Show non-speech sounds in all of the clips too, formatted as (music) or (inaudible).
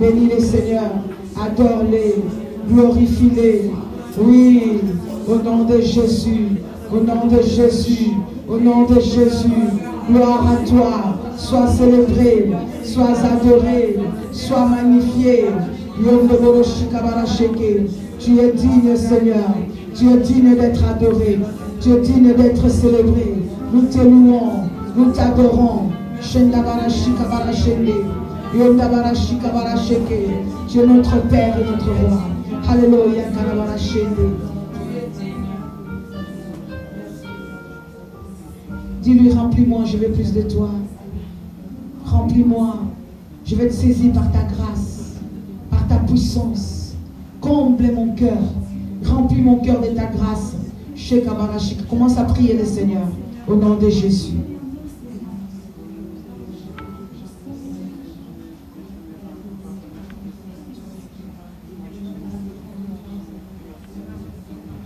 Bénis les Seigneurs. Adore-les. Glorifie-les. Oui. Au nom de Jésus. Au nom de Jésus. Au nom de Jésus. Gloire à toi. Sois célébré. Sois adoré. Sois magnifié. Tu es digne, Seigneur. Tu es digne d'être adoré. Tu es digne d'être célébré. Nous te louons. Nous t'adorons. Tu es notre Père et notre Roi. Alléluia. Dis-lui, remplis-moi, je veux plus de toi. Remplis-moi. Je vais te saisir par ta grâce, par ta puissance. Comble mon cœur. Remplis mon cœur de ta grâce. Commence à prier le Seigneur au nom de Jésus.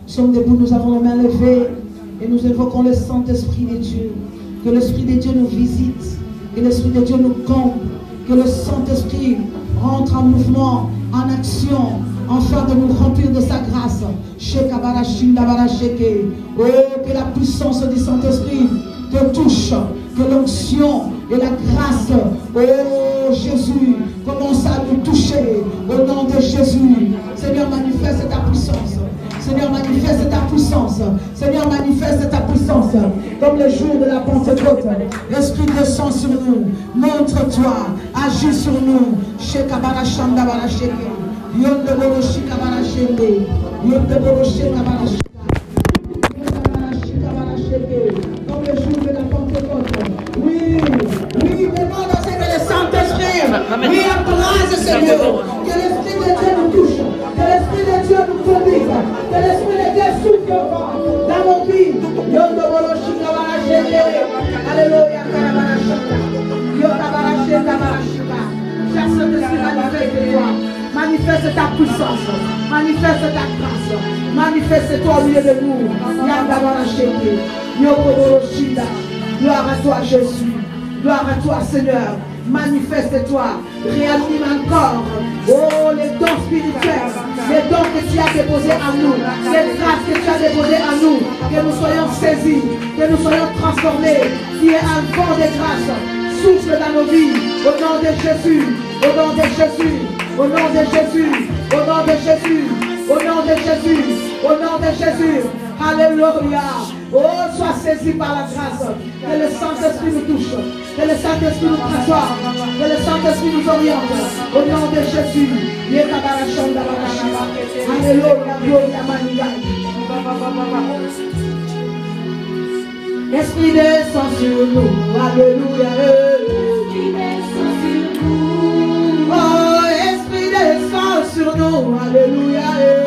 Nous sommes debout, nous avons nos mains levées et nous invoquons le Saint-Esprit de Dieu. Que l'Esprit de Dieu nous visite, que l'Esprit de Dieu nous comble, que le Saint-Esprit rentre en mouvement, en action, afin de nous remplir de sa grâce. Oh, que la puissance du Saint-Esprit te touche, que l'onction et la grâce, oh Jésus, commence à nous toucher au nom de Jésus. Seigneur, manifeste ta puissance. Seigneur, manifeste ta puissance. Seigneur, manifeste ta puissance. Comme le jour de la Pentecôte. L'Esprit descend sur nous. Montre-toi. Agis sur nous. Shekabarashandabarasheke. Yondeboro shikabarashende. Yondeboro shikabarashende. Comme le jour de la Pentecôte. Oui, oui, demande à ce que le Saint-Esprit, oui, embrase, Seigneur. Que l'Esprit de Dieu nous touche. Que l'Esprit de Dieu nous conduise. Que l'Esprit de Dieu souffle dans nos vies. Yondoboro shikabarashende. Alléluia, karabarashaka. Yokabarashenda barashika. Cher Saint-Esprit, manifeste toi. Manifeste ta puissance. Manifeste ta grâce. Manifeste-toi au milieu de nous. Gloire à toi, Jésus. Gloire à toi, Seigneur. Manifeste-toi. Réanime encore. Oh, les dons spirituels. Les dons que tu as déposés en nous. Les grâces que tu as déposées en nous. Que nous soyons saisis. Que nous soyons transformés. Qui est un vent de grâce. Souffle dans nos vies. Au nom de Jésus. Au nom de Jésus. Au nom de Jésus. Au nom de Jésus. Au nom de Jésus. Au nom de Jésus. Alléluia. Oh, sois saisi par la grâce. Que le Saint-Esprit nous touche. Que le Saint-Esprit nous transforme. Que le Saint-Esprit nous oriente. Au nom de Jésus. Yekabarashanda barashaba. Alléluia. Gloria maniga. Esprit descend sur nous. Alléluia. Descend sur nous.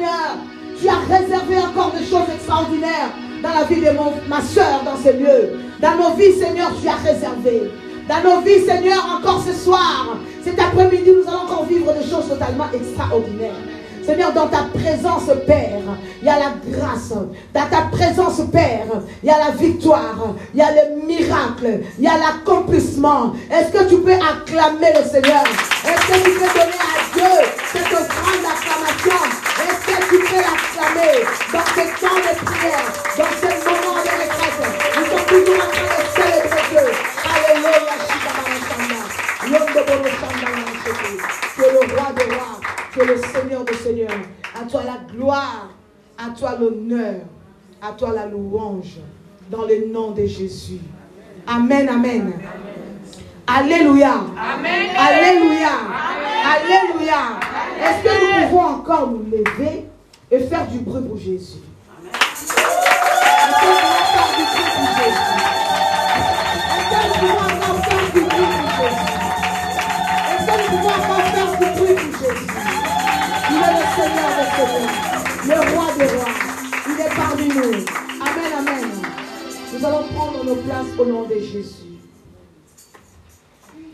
Seigneur, tu as réservé encore des choses extraordinaires dans la vie de ma soeur dans ces lieux. Dans nos vies, Seigneur, tu as réservé. Dans nos vies, Seigneur, encore ce soir, cet après-midi, nous allons encore vivre des choses totalement extraordinaires. Seigneur, dans ta présence, Père, il y a la grâce. Dans ta présence, Père, il y a la victoire. Il y a le miracle. Il y a l'accomplissement. Est-ce que tu peux acclamer le Seigneur? Est-ce que tu peux donner à Dieu cette grande acclamation? Tu l'acclamer dans ce temps de prière, dans ce moment de retraite Nous sommes toujours en train de célébrer Dieu. Alléluia, Tu es le roi des rois que le Seigneur des Seigneurs. À toi la gloire, à toi l'honneur, à toi la louange, dans le nom de Jésus. Amen, amen. Alléluia. Amen. Alléluia. Alléluia. Est-ce que nous pouvons encore nous lever? Et faire du bruit pour Jésus? Que nous pouvons faire du bruit pour Jésus? Est-ce que nous pouvons encore faire du bruit pour Jésus? Est-ce que nous pouvons encore faire du bruit pour Jésus? Il est le Seigneur des seigneurs, le roi des rois. Il est parmi nous. Amen, amen. Nous allons prendre nos places au nom de Jésus.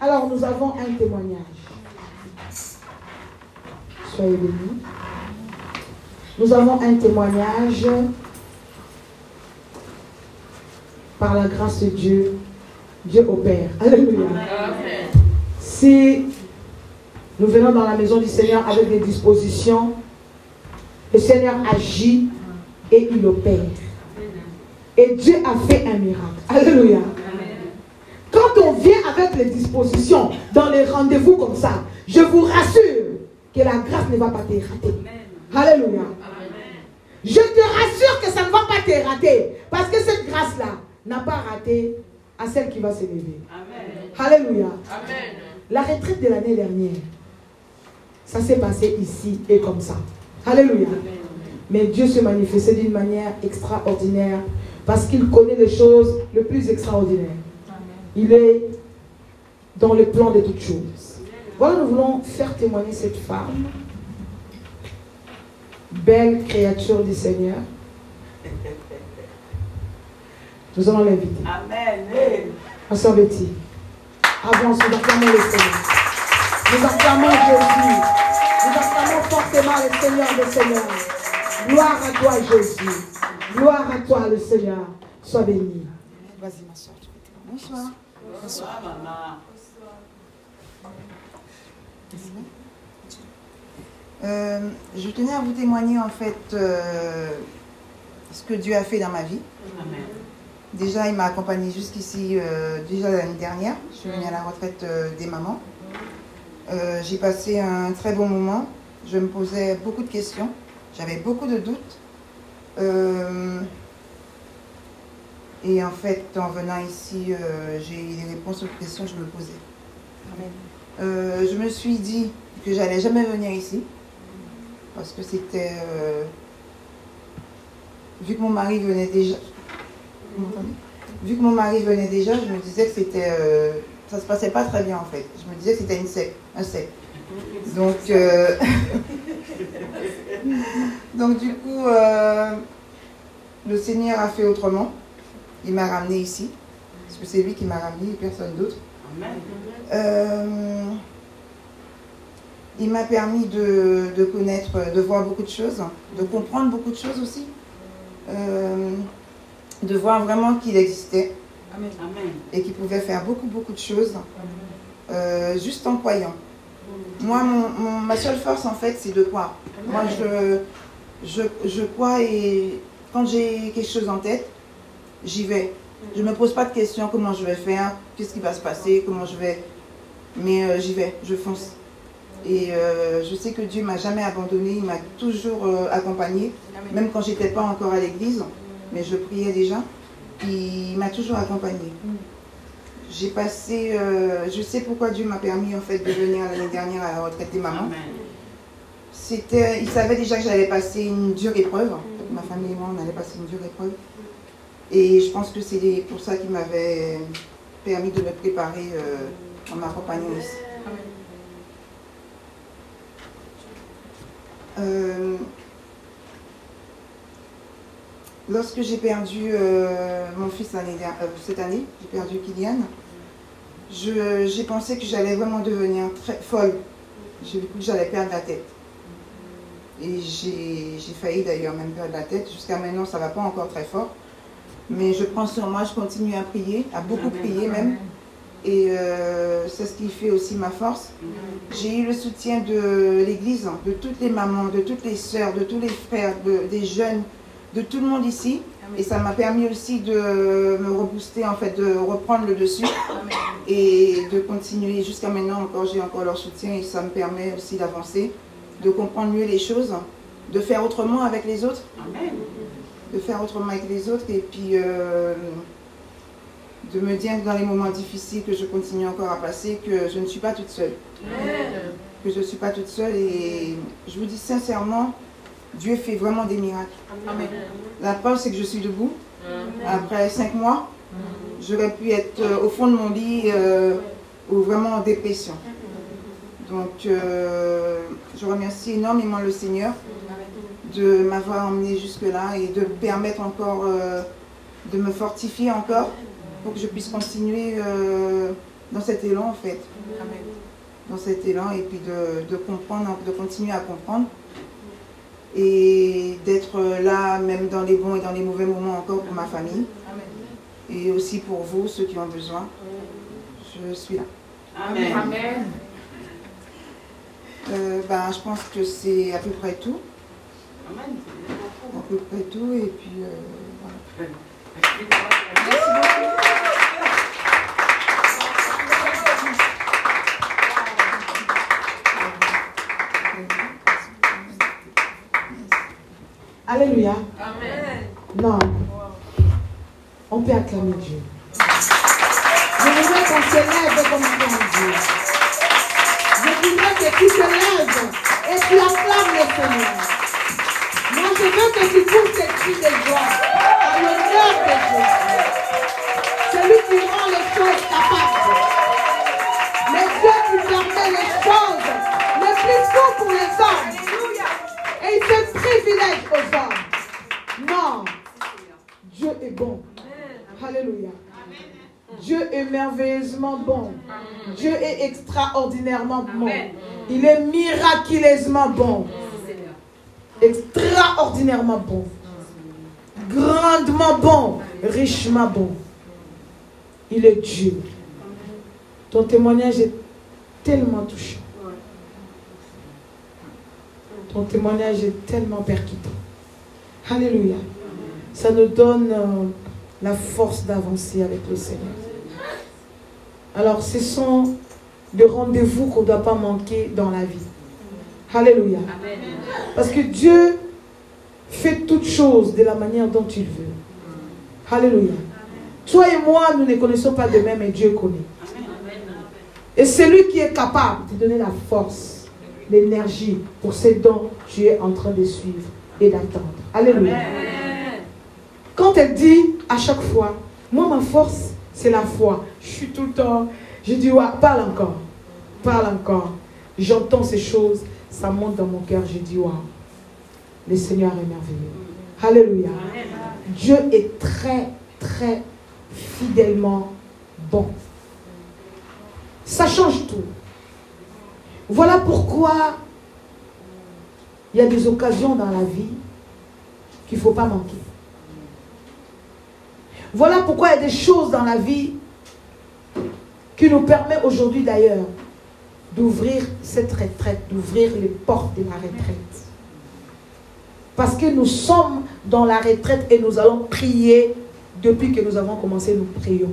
Alors, nous avons un témoignage. Soyez bénis. Nous avons un témoignage par la grâce de Dieu. Dieu opère. Alléluia. Si nous venons dans la maison du Seigneur avec des dispositions. Le Seigneur agit et il opère. Et Dieu a fait un miracle. Alléluia. Quand on vient avec les dispositions dans les rendez-vous comme ça, je vous rassure que la grâce ne va pas te rater. Alléluia. Je te rassure que ça ne va pas te rater. Parce que cette grâce-là n'a pas raté à celle qui va se lever. Alléluia. La retraite de l'année dernière, ça s'est passé ici et comme ça. Alléluia. Mais Dieu se manifestait d'une manière extraordinaire parce qu'il connaît les choses les plus extraordinaires. Il est dans le plan de toutes choses. Voilà, nous voulons faire témoigner cette femme, belle créature du Seigneur. Nous allons l'inviter. Amen. Ma Betty, avance, nous acclamons le Seigneur. Nous acclamons Jésus. Nous acclamons fortement le Seigneur des Seigneurs. Gloire à toi, Jésus. Gloire à toi, le Seigneur. Sois béni. Vas-y, ma soeur. Bonsoir. Bonsoir, maman. Euh, je tenais à vous témoigner en fait euh, ce que Dieu a fait dans ma vie. Amen. Déjà, il m'a accompagné jusqu'ici, euh, déjà l'année dernière. Je suis venue à la retraite des mamans. J'ai passé un très bon moment. Je me posais beaucoup de questions. J'avais beaucoup de doutes. Et en fait, en venant ici, j'ai eu des réponses aux questions que je me posais. je me suis dit que j'allais jamais venir ici. Parce que c'était... vu que mon mari venait déjà... Vu que mon mari venait déjà, je me disais que c'était ça se passait pas très bien en fait. Je me disais que c'était une secte, un secte. Donc, euh, (laughs) donc du coup, euh, le Seigneur a fait autrement. Il m'a ramené ici, parce que c'est lui qui m'a ramené et personne d'autre. Euh, il m'a permis de, de, connaître, de voir beaucoup de choses, de comprendre beaucoup de choses aussi, de voir vraiment qu'il existait et qui pouvait faire beaucoup, beaucoup de choses euh, juste en croyant. Moi, mon, ma seule force, en fait, c'est de croire. Moi, je, je, je crois et quand j'ai quelque chose en tête, j'y vais. Je ne me pose pas de questions, comment je vais faire, qu'est-ce qui va se passer, comment je vais. Mais euh, j'y vais, je fonce. Et euh, je sais que Dieu m'a jamais abandonné, il m'a toujours accompagné, même quand j'étais pas encore à l'église, mais je priais déjà il m'a toujours accompagnée. J'ai passé, euh, je sais pourquoi Dieu m'a permis en fait de venir l'année dernière à la retraite des mamans. C'était, il savait déjà que j'allais passer une dure épreuve. Ma famille et moi, on allait passer une dure épreuve. Et je pense que c'est pour ça qu'il m'avait permis de me préparer euh, en m'accompagnant ici. Euh, lorsque j'ai perdu euh, mon fils cette année, j'ai perdu Kylian, j'ai pensé que j'allais vraiment devenir très folle. J'ai vu que j'allais perdre la tête. Et j'ai failli d'ailleurs même perdre la tête. Jusqu'à maintenant, ça ne va pas encore très fort. Mais je prends sur moi, je continue à prier, à beaucoup prier même. Et euh, c'est ce qui fait aussi ma force. J'ai eu le soutien de l'Église, de toutes les mamans, de toutes les sœurs, de tous les frères, des jeunes, de tout le monde ici. Et ça m'a permis aussi de me rebooster, en fait, de reprendre le dessus et de continuer. Jusqu'à maintenant, encore, j'ai encore leur soutien et ça me permet aussi d'avancer, de comprendre mieux les choses, de faire autrement avec les autres. De faire autrement avec les autres et puis euh, de me dire dans les moments difficiles que je continue encore à passer que je ne suis pas toute seule. Que je ne suis pas toute seule et je vous dis sincèrement, Dieu fait vraiment des miracles. La preuve, c'est que je suis debout. Après cinq mois, j'aurais pu être euh, au fond de mon lit euh, ou vraiment en dépression. Donc, euh, je remercie énormément le Seigneur de m'avoir emmené jusque-là et de me permettre encore de me fortifier encore pour que je puisse continuer dans cet élan en fait. Dans cet élan et puis de comprendre, de continuer à comprendre et d'être là même dans les bons et dans les mauvais moments encore pour ma famille et aussi pour vous, ceux qui ont besoin. Je suis là. Amen. Euh, ben, je pense que c'est à peu près tout. Amen. À peu près tout et puis euh, voilà. Merci beaucoup. Alléluia. Amen. Non. On peut acclamer Dieu. Je voudrais qu'on se lève comme Dieu. Je voudrais que tu te lèves et tu acclames le Seigneur. Moi, je veux que tu pousses tes cris de joie à l'honneur de Jésus. C'est lui qui rend les choses capables. Mais Dieu qui permet les choses les plus faux pour les privilège aux hommes. Non. Dieu est bon. Alléluia. Dieu est merveilleusement bon. Dieu est extraordinairement bon. Il est miraculeusement bon. Extraordinairement bon. Grandement bon. Richement bon. Il est Dieu. Ton témoignage est tellement touchant. Témoignage est tellement percutant. Alléluia. Ça nous donne euh, la force d'avancer avec le Seigneur. Alors, ce sont des rendez-vous qu'on ne doit pas manquer dans la vie. Alléluia. Parce que Dieu fait toutes choses de la manière dont il veut. Alléluia. Toi et moi, nous ne connaissons pas de même, mais Dieu connaît. Et c'est lui qui est capable de donner la force l'énergie pour ce dont tu es en train de suivre et d'attendre. Alléluia. Quand elle dit à chaque fois, moi ma force, c'est la foi. Je suis tout le temps, je dis, ouais, parle encore, parle encore. J'entends ces choses, ça monte dans mon cœur, je dis, waouh, le Seigneur est merveilleux. Alléluia. Dieu est très, très fidèlement bon. Ça change tout. Voilà pourquoi il y a des occasions dans la vie qu'il ne faut pas manquer. Voilà pourquoi il y a des choses dans la vie qui nous permettent aujourd'hui d'ailleurs d'ouvrir cette retraite, d'ouvrir les portes de la retraite. Parce que nous sommes dans la retraite et nous allons prier depuis que nous avons commencé, nous prions.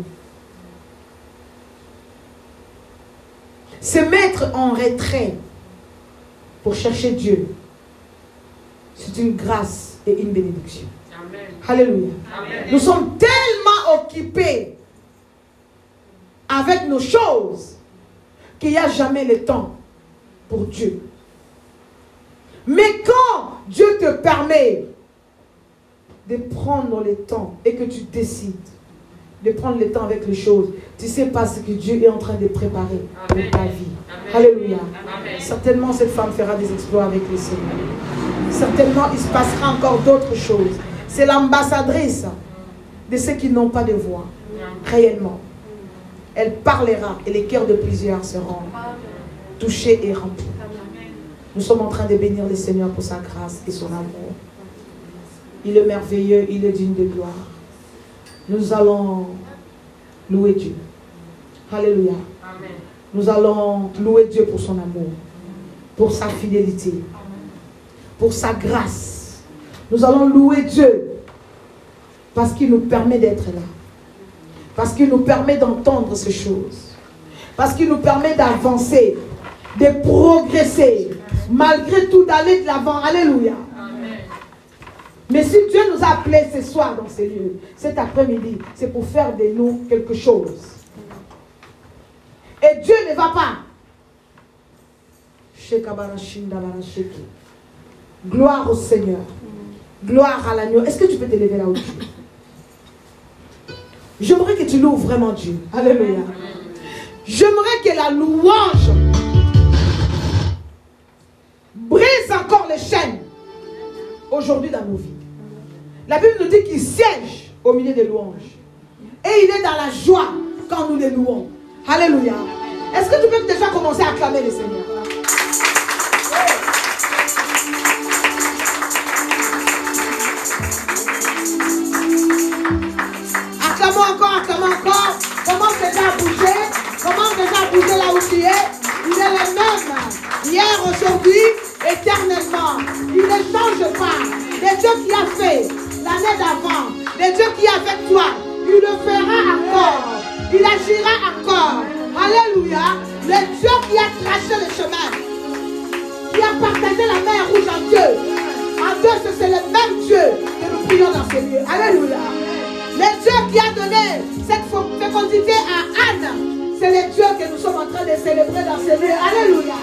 Se mettre en retrait pour chercher Dieu, c'est une grâce et une bénédiction. Alléluia. Nous sommes tellement occupés avec nos choses qu'il n'y a jamais le temps pour Dieu. Mais quand Dieu te permet de prendre le temps et que tu décides de prendre le temps avec les choses, tu sais pas ce que Dieu est en train de préparer pour ta vie. Alléluia. Certainement, cette femme fera des exploits avec le Seigneur. Certainement, il se passera encore d'autres choses. C'est l'ambassadrice de ceux qui n'ont pas de voix, réellement. Elle parlera et les cœurs de plusieurs seront touchés et remplis. Nous sommes en train de bénir le Seigneur pour sa grâce et son amour. Il est merveilleux, il est digne de gloire. Nous allons louer Dieu. Alléluia. Nous allons louer Dieu pour son amour, pour sa fidélité, pour sa grâce. Nous allons louer Dieu parce qu'il nous permet d'être là. Parce qu'il nous permet d'entendre ces choses. Parce qu'il nous permet d'avancer, de progresser, malgré tout d'aller de l'avant. Alléluia. Mais si Dieu nous a appelés ce soir dans ces lieux, cet après-midi, c'est pour faire de nous quelque chose. Et Dieu ne va pas. Gloire au Seigneur. Gloire à l'agneau. Est-ce que tu peux te lever là haut J'aimerais que tu loues vraiment Dieu. Alléluia. J'aimerais que la louange brise encore les chaînes aujourd'hui dans nos vies. La Bible nous dit qu'il siège au milieu des louanges. Et il est dans la joie quand nous les louons. Alléluia. Est-ce que tu peux déjà commencer à acclamer le Seigneur? Acclamons encore, acclamons encore. Commence déjà bouger? Commence déjà bouger là où tu es? Il est le même. Hier, aujourd'hui, éternellement. Il ne change pas. Le Dieu qui a fait l'année d'avant, le Dieu qui est avec toi, il le fera encore. Il agira encore. Alléluia. Le Dieu qui a tracé le chemin, qui a partagé la mer rouge en Dieu. En Dieu, c'est le même Dieu que nous prions dans ces lieux. Alléluia. Le Dieu qui a donné cette fécondité à Anne, c'est le Dieu que nous sommes en train de célébrer dans ces lieux. Alléluia.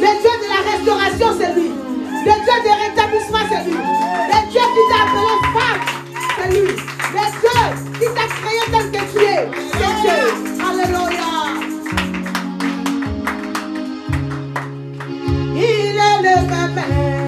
Le Dieu de la restauration, c'est lui. Le Dieu de rétablissement, c'est lui. Le Dieu qui t'a appelé femme, c'est lui. Le Dieu qui t'a créé tel que tu es, c'est Dieu. Alléluia. Il est le même,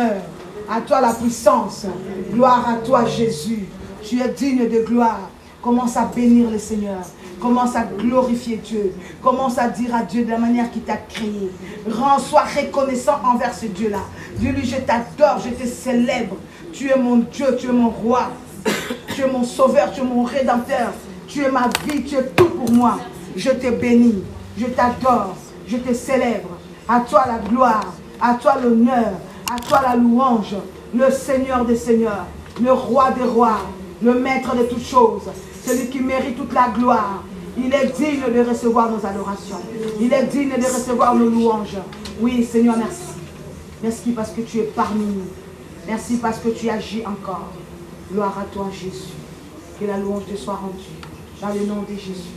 à toi la puissance. Gloire à toi Jésus. Tu es digne de gloire. Commence à bénir le Seigneur. Commence à glorifier Dieu. Commence à dire à Dieu de la manière qu'il t'a créé. Rends-toi reconnaissant envers ce Dieu-là. Dis-lui, je t'adore, je te célèbre. Tu es mon Dieu, tu es mon roi. Tu es mon sauveur, tu es mon rédempteur. Tu es ma vie, tu es tout pour moi. Je te bénis, je t'adore, je te célèbre. À toi la gloire, à toi l'honneur, à toi la louange. Le Seigneur des Seigneurs, le Roi des Rois, le Maître de toutes choses, celui qui mérite toute la gloire. Il est digne de recevoir nos adorations. Il est digne de recevoir nos louanges. Oui, Seigneur, merci. Merci parce que tu es parmi nous. Merci parce que tu agis encore. Gloire à toi, Jésus. Que la louange te soit rendue. Dans le nom de Jésus.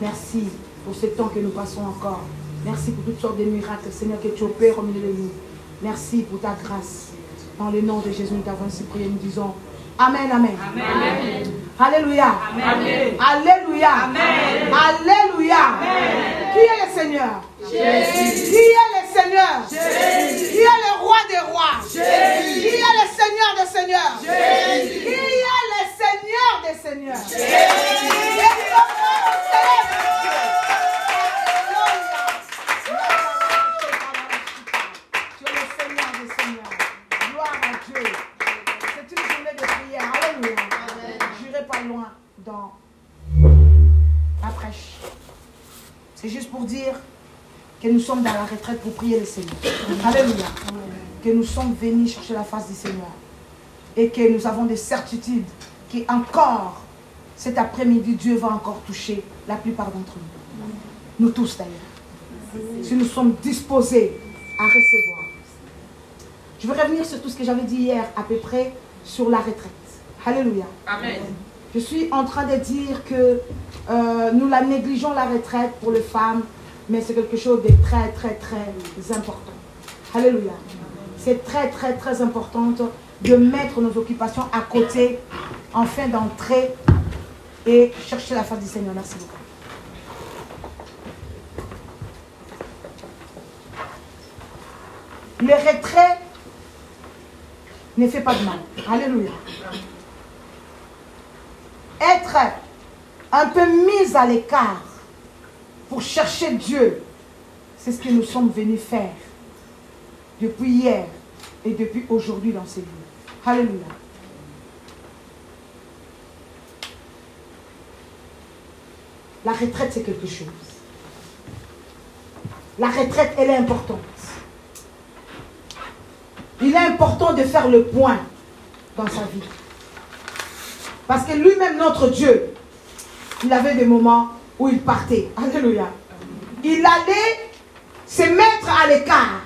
Merci pour ce temps que nous passons encore. Merci pour toutes sortes de miracles, Seigneur, que tu opères au milieu de nous. Merci pour ta grâce. Dans le nom de Jésus, nous t'avons ainsi prié. Nous disons Amen, Amen. Alléluia. Alléluia. Alléluia. Qui est le Seigneur? Jésus. Qui est le Seigneur? Jésus. Qui est le roi des rois? Jésus. Qui est le Seigneur des seigneurs? Jésus. Qui est le Seigneur des seigneurs? Jésus. Loin dans la prêche. C'est juste pour dire que nous sommes dans la retraite pour prier le Seigneur. Alléluia. Que nous sommes venus chercher la face du Seigneur. Et que nous avons des certitudes qui encore, cet après-midi, Dieu va encore toucher la plupart d'entre nous. Nous tous d'ailleurs. Si nous sommes disposés à recevoir. Je veux revenir sur tout ce que j'avais dit hier à peu près sur la retraite. Alléluia. Amen. Je suis en train de dire que euh, nous la négligeons la retraite pour les femmes, mais c'est quelque chose de très, très, très important. Alléluia. C'est très, très, très important de mettre nos occupations à côté afin d'entrer et chercher la face du Seigneur. Merci beaucoup. Le retrait ne fait pas de mal. Alléluia être un peu mis à l'écart pour chercher Dieu, c'est ce que nous sommes venus faire depuis hier et depuis aujourd'hui dans ces lieux. Alléluia. La retraite, c'est quelque chose. La retraite, elle est importante. Il est important de faire le point dans sa vie. Parce que lui-même, notre Dieu, il avait des moments où il partait. Alléluia. Il allait se mettre à l'écart.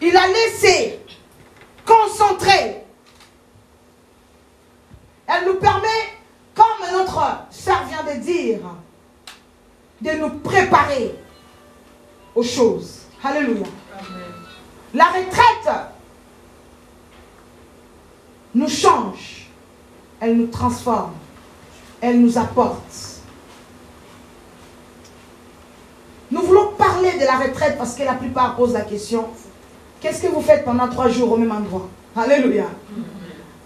Il allait se concentrer. Elle nous permet, comme notre sœur vient de dire, de nous préparer aux choses. Alléluia. La retraite nous change, elle nous transforme, elle nous apporte. Nous voulons parler de la retraite parce que la plupart posent la question, qu'est-ce que vous faites pendant trois jours au même endroit? Alléluia.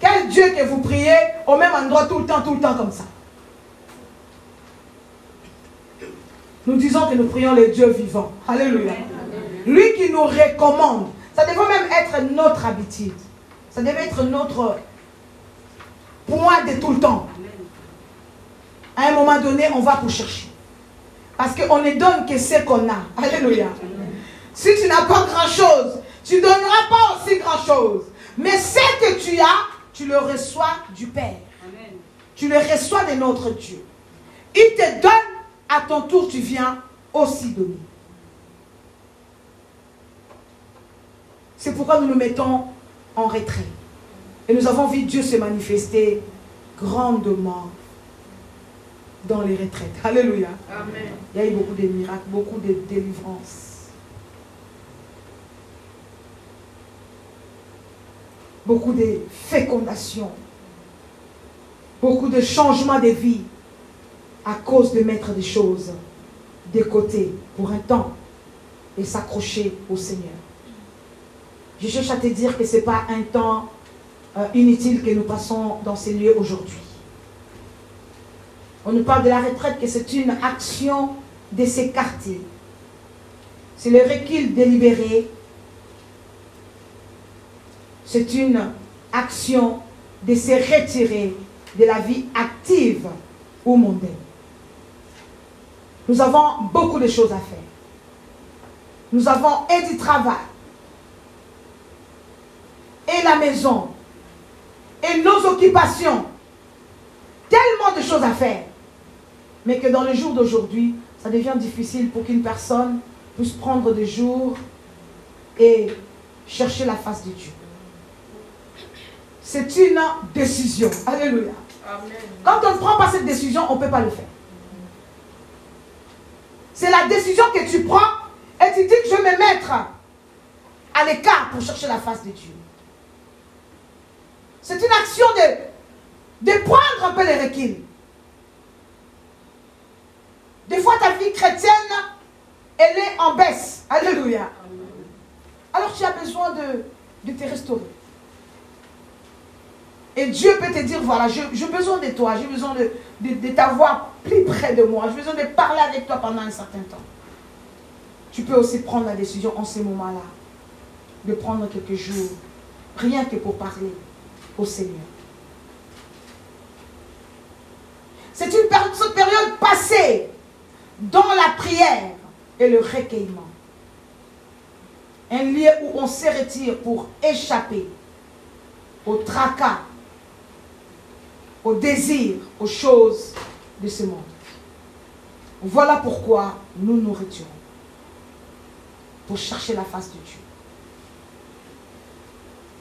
Quel Dieu que vous priez au même endroit tout le temps, tout le temps comme ça? Nous disons que nous prions le Dieu vivant. Alléluia. Lui qui nous recommande. Ça devrait même être notre habitude. Ça devait être notre point de tout le temps. À un moment donné, on va pour chercher. Parce qu'on ne donne que ce qu'on a. Alléluia. Si tu n'as pas grand-chose, tu ne donneras pas aussi grand-chose. Mais ce que tu as, tu le reçois du Père. Tu le reçois de notre Dieu. Il te donne, à ton tour, tu viens aussi donner. C'est pourquoi nous nous mettons en retrait. Et nous avons vu Dieu se manifester grandement dans les retraites. Alléluia. Amen. Il y a eu beaucoup de miracles, beaucoup de délivrances. Beaucoup de fécondations. beaucoup de changements de vie à cause de mettre des choses de côté pour un temps et s'accrocher au Seigneur. Je cherche à te dire que ce n'est pas un temps euh, inutile que nous passons dans ces lieux aujourd'hui. On nous parle de la retraite, que c'est une action de s'écarter. C'est le recul délibéré. C'est une action de se retirer de la vie active ou mondaine. Nous avons beaucoup de choses à faire. Nous avons et du travail, et la maison, et nos occupations. Tellement de choses à faire. Mais que dans le jour d'aujourd'hui, ça devient difficile pour qu'une personne puisse prendre des jours et chercher la face de Dieu. C'est une décision. Alléluia. Quand on ne prend pas cette décision, on ne peut pas le faire. C'est la décision que tu prends et tu dis que je vais me mettre à l'écart pour chercher la face de Dieu. C'est une action de, de prendre un peu les recul. Des fois, ta vie chrétienne, elle est en baisse. Alléluia. Alors tu as besoin de, de te restaurer. Et Dieu peut te dire, voilà, j'ai besoin de toi, j'ai besoin de, de, t'avoir plus près de moi, j'ai besoin de parler avec toi pendant un certain temps. Tu peux aussi prendre la décision en ces moments-là de prendre quelques jours, rien que pour parler au Seigneur. C'est une période passée dans la prière et le recueillement. Un lieu où on se retire pour échapper au tracas, au désir, aux choses de ce monde. Voilà pourquoi nous nous retirons. Pour chercher la face de Dieu.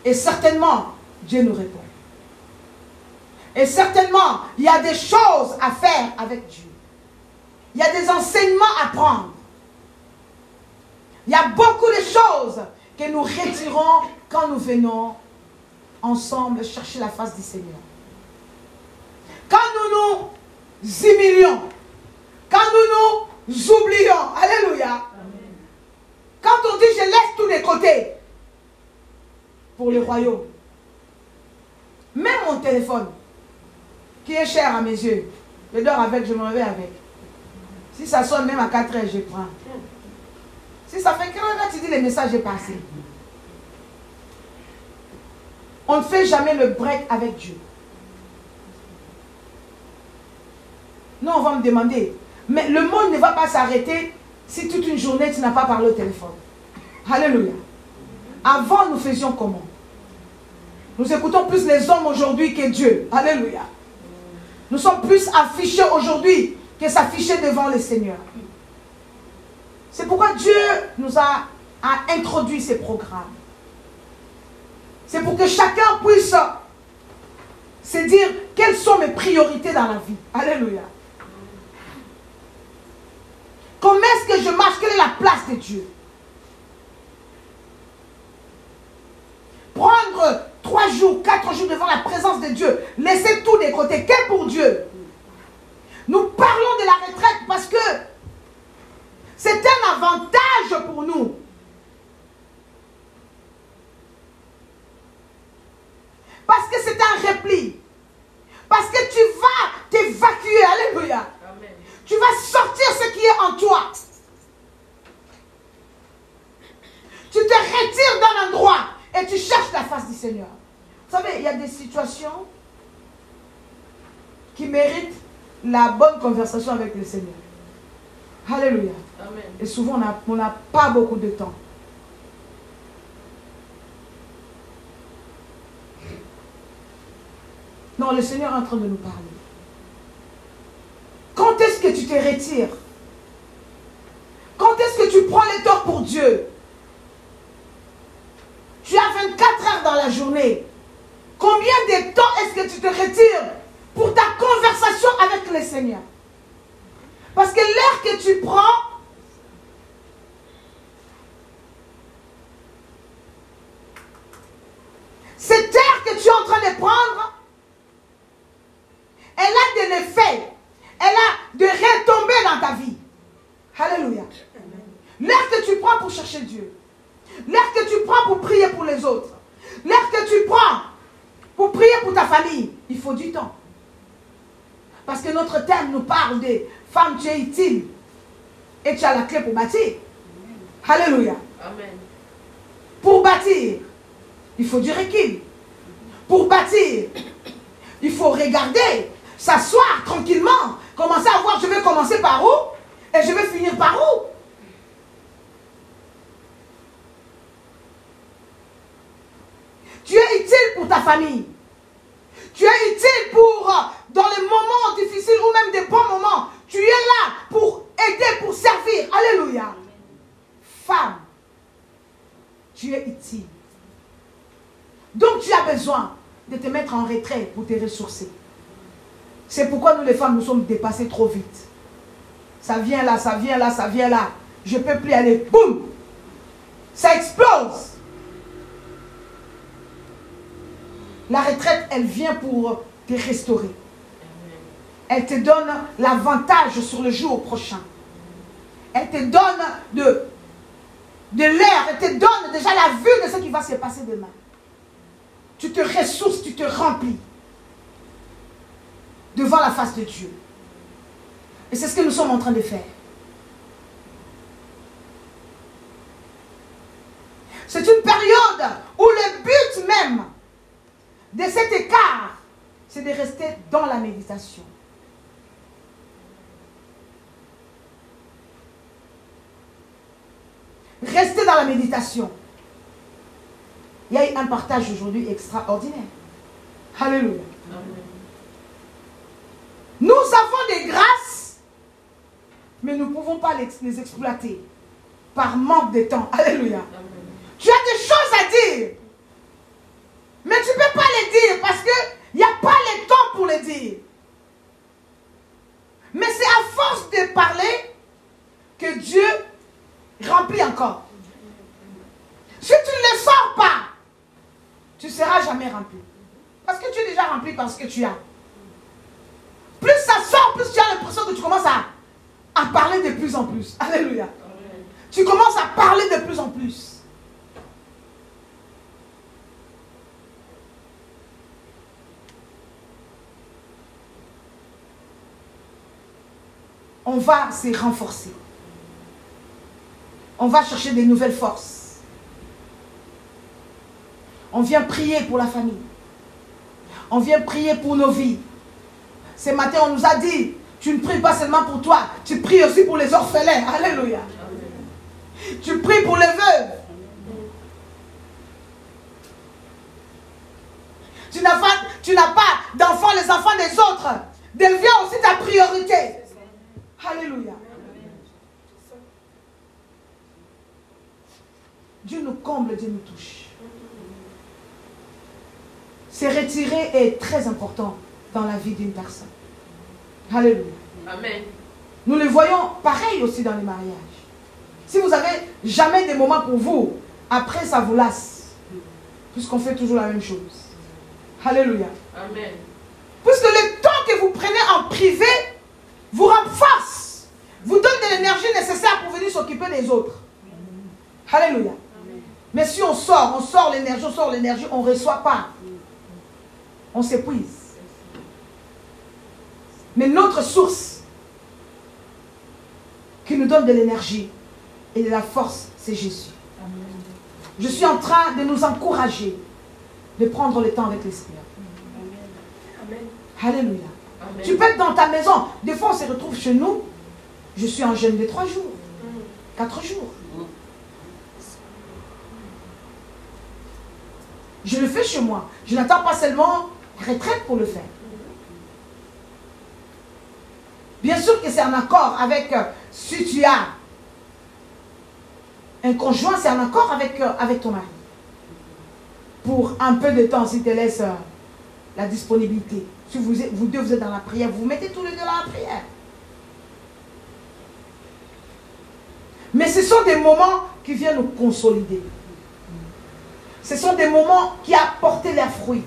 Et certainement, Dieu nous répond. Et certainement, il y a des choses à faire avec Dieu. Il y a des enseignements à prendre. Il y a beaucoup de choses que nous retirons quand nous venons ensemble chercher la face du Seigneur. Quand nous nous humilions, quand nous nous oublions, Alléluia. Quand on dit je laisse tous les côtés pour le royaume, même mon téléphone, qui est cher à mes yeux, je dors avec, je me réveille avec. Si ça sonne même à 4 heures, je prends. Si ça fait 4 heures, tu dis le message est passé. On ne fait jamais le break avec Dieu. Non, on va me demander. Mais le monde ne va pas s'arrêter si toute une journée tu n'as pas parlé au téléphone. Alléluia. Avant, nous faisions comment? Nous écoutons plus les hommes aujourd'hui que Dieu. Alléluia. Nous sommes plus affichés aujourd'hui que s'afficher devant le Seigneur. C'est pourquoi Dieu nous a, a introduit ces programmes. C'est pour que chacun puisse se dire quelles sont mes priorités dans la vie. Alléluia. Comment est-ce que je marche? Quelle est la place de Dieu? Prendre trois jours, quatre jours devant la présence de Dieu, laisser tout des côtés, qu'est pour Dieu? Nous parlons de la retraite parce que c'est un avantage pour nous. Parce que c'est un repli. Parce que tu vas t'évacuer. Alléluia. Tu vas sortir ce qui est en toi. Tu te retires d'un endroit et tu cherches la face du Seigneur. Vous savez, il y a des situations qui méritent la bonne conversation avec le Seigneur. Alléluia. Et souvent, on n'a pas beaucoup de temps. Non, le Seigneur est en train de nous parler. Quand est-ce que tu te retires? Quand est-ce que tu prends les torts pour Dieu? Tu as 24 heures dans la journée. Combien de temps est-ce que tu te retires pour ta conversation avec le Seigneur? Parce que l'air que tu prends, cette air que tu es en train de prendre, elle a de l'effet, elle a de retomber dans ta vie. Alléluia. L'air que tu prends pour chercher Dieu, l'air que tu prends pour prier pour les autres, l'air que tu prends pour prier pour ta famille. Il faut du temps. Parce que notre thème nous parle des femmes, tu es utile. Et tu as la clé pour bâtir. Alléluia. Amen. Pour bâtir, il faut du recul. Pour bâtir, il faut regarder, s'asseoir tranquillement, commencer à voir, je vais commencer par où et je vais finir par où. Tu es utile pour ta famille? Tu es utile pour, euh, dans les moments difficiles ou même des bons moments, tu es là pour aider, pour servir? Alléluia. Femme, tu es utile. Donc tu as besoin de te mettre en retrait pour te ressourcer. C'est pourquoi nous les femmes, nous sommes dépassées trop vite. Ça vient là, ça vient là, ça vient là. Je ne peux plus aller. Boum Ça explose. La retraite, elle vient pour te restaurer. Elle te donne l'avantage sur le jour prochain. Elle te donne de, de l'air. Elle te donne déjà la vue de ce qui va se passer demain. Tu te ressources, tu te remplis devant la face de Dieu. Et c'est ce que nous sommes en train de faire. C'est une période où le but même de cet écart, c'est de rester dans la méditation. Rester dans la méditation. Il y a eu un partage aujourd'hui extraordinaire. Alléluia. Nous avons des grâces, mais nous ne pouvons pas les, exploiter par manque de temps. Alléluia. Tu as des choses à dire, mais tu ne peux pas les dire parce qu'il n'y a pas le temps pour les dire. Mais c'est à force de parler que Dieu remplit encore. Si tu ne le sors pas, tu ne seras jamais rempli. Parce que tu es déjà rempli parce que tu as. Plus ça sort, plus tu as l'impression que tu commences à, à parler de plus en plus. Alléluia. Tu commences à parler de plus en plus. On va se renforcer. On va chercher des nouvelles forces. On vient prier pour la famille. On vient prier pour nos vies. Ce matin, on nous a dit, tu ne pries pas seulement pour toi, tu pries aussi pour les orphelins. Alléluia. Tu pries pour les veuves. Tu n'as pas, d'enfants, les enfants des autres. Deviens aussi ta priorité. Alléluia. Dieu nous comble, Dieu nous touche. Se retirer est très important dans la vie d'une personne. Alléluia. Amen. Nous le voyons pareil aussi dans les mariages. Si vous avez jamais des moments pour vous, après ça vous lasse. Puisqu'on fait toujours la même chose. Alléluia. Amen. Puisque le temps que vous prenez en privé vous rend force, vous donne de l'énergie nécessaire pour venir s'occuper des autres. Alléluia. Mais si on sort, on sort l'énergie, on sort l'énergie, on ne reçoit pas on s'épuise. Mais notre source qui nous donne de l'énergie et de la force, c'est Jésus. Je suis en train de nous encourager de prendre le temps avec l'Esprit. Alléluia. Tu peux être dans ta maison. Des fois, on se retrouve chez nous. Je suis en jeûne de trois jours, quatre jours. Je le fais chez moi. Je n'attends pas seulement retraite pour le faire. Bien sûr que c'est en accord avec, euh, si tu as un conjoint, c'est en accord avec, euh, avec ton mari. Pour un peu de temps, s'il te laisse euh, la disponibilité. Si vous, vous deux, vous êtes dans la prière, vous, vous mettez tous les deux dans la prière. Mais ce sont des moments qui viennent nous consolider. Ce sont des moments qui apportent leurs fruits.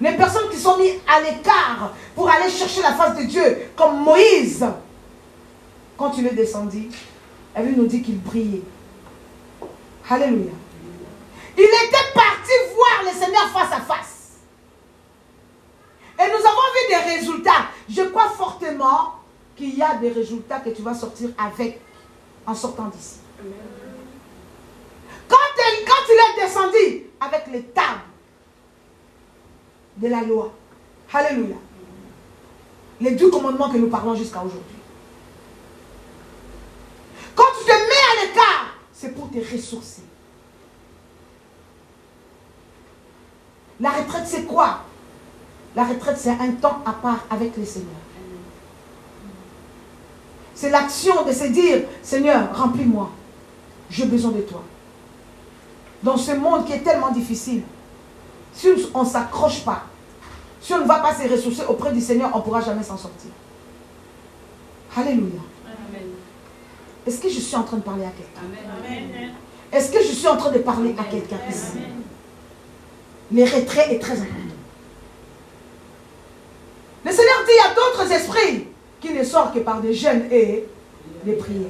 Les personnes qui sont mises à l'écart pour aller chercher la face de Dieu, comme Moïse, quand il est descendu, elle nous dit qu'il brillait. Alléluia. Il était parti voir le Seigneur face à face. Et nous avons vu des résultats. Je crois fortement qu'il y a des résultats que tu vas sortir avec en sortant d'ici. Quand, quand il est descendu avec les tables de la loi, Alléluia. Les deux commandements que nous parlons jusqu'à aujourd'hui. Quand tu te mets à l'écart, c'est pour te ressourcer. La retraite, c'est quoi? La retraite, c'est un temps à part avec le Seigneur. C'est l'action de se dire, Seigneur, remplis-moi. J'ai besoin de toi. Dans ce monde qui est tellement difficile, si on ne s'accroche pas, si on ne va pas se ressourcer auprès du Seigneur, on ne pourra jamais s'en sortir. Alléluia. Est-ce que je suis en train de parler à quelqu'un? Est-ce que je suis en train de parler à quelqu'un ici? Les retraits est très important. Il y a d'autres esprits qui ne sortent que par des jeûnes et des prières.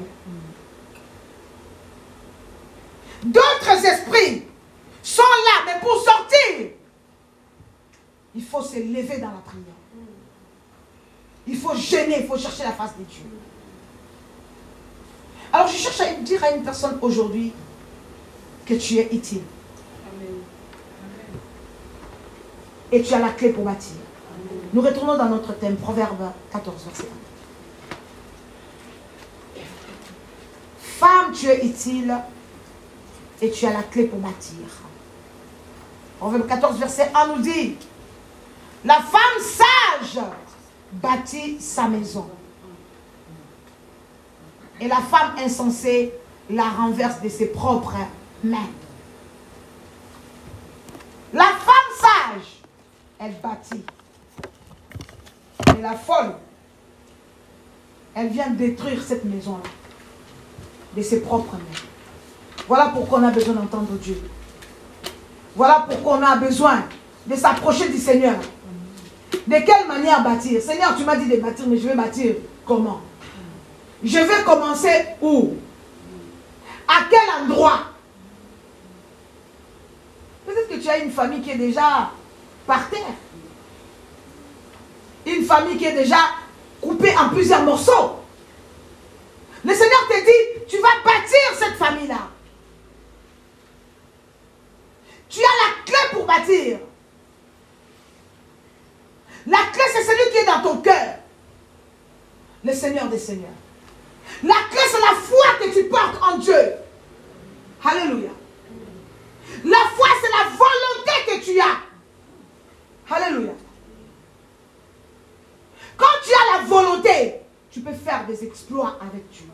D'autres esprits sont là, mais pour sortir, il faut se lever dans la prière. Il faut gêner, il faut chercher la face de Dieu. Alors je cherche à dire à une personne aujourd'hui que tu es utile. Et tu as la clé pour bâtir. Nous retournons dans notre thème, Proverbe 14, verset 1. Femme, tu es utile et tu as la clé pour bâtir. Proverbe 14, verset 1 nous dit, la femme sage bâtit sa maison. Et la femme insensée la renverse de ses propres mains. La femme sage, elle bâtit. La folle, elle vient détruire cette maison-là de ses propres mains. Voilà pourquoi on a besoin d'entendre Dieu. Voilà pourquoi on a besoin de s'approcher du Seigneur. De quelle manière bâtir? Seigneur, tu m'as dit de bâtir, mais je vais bâtir comment? Je vais commencer où? À quel endroit? Peut-être que tu as une famille qui est déjà par terre. Une famille qui est déjà coupée en plusieurs morceaux. Le Seigneur te dit, tu vas bâtir cette famille-là. Tu as la clé pour bâtir. La clé, c'est celui qui est dans ton cœur. Le Seigneur des Seigneurs. La clé, c'est la foi que tu portes en Dieu. Alléluia. La foi, c'est la volonté que tu as. Alléluia. Quand tu as la volonté, tu peux faire des exploits avec Dieu.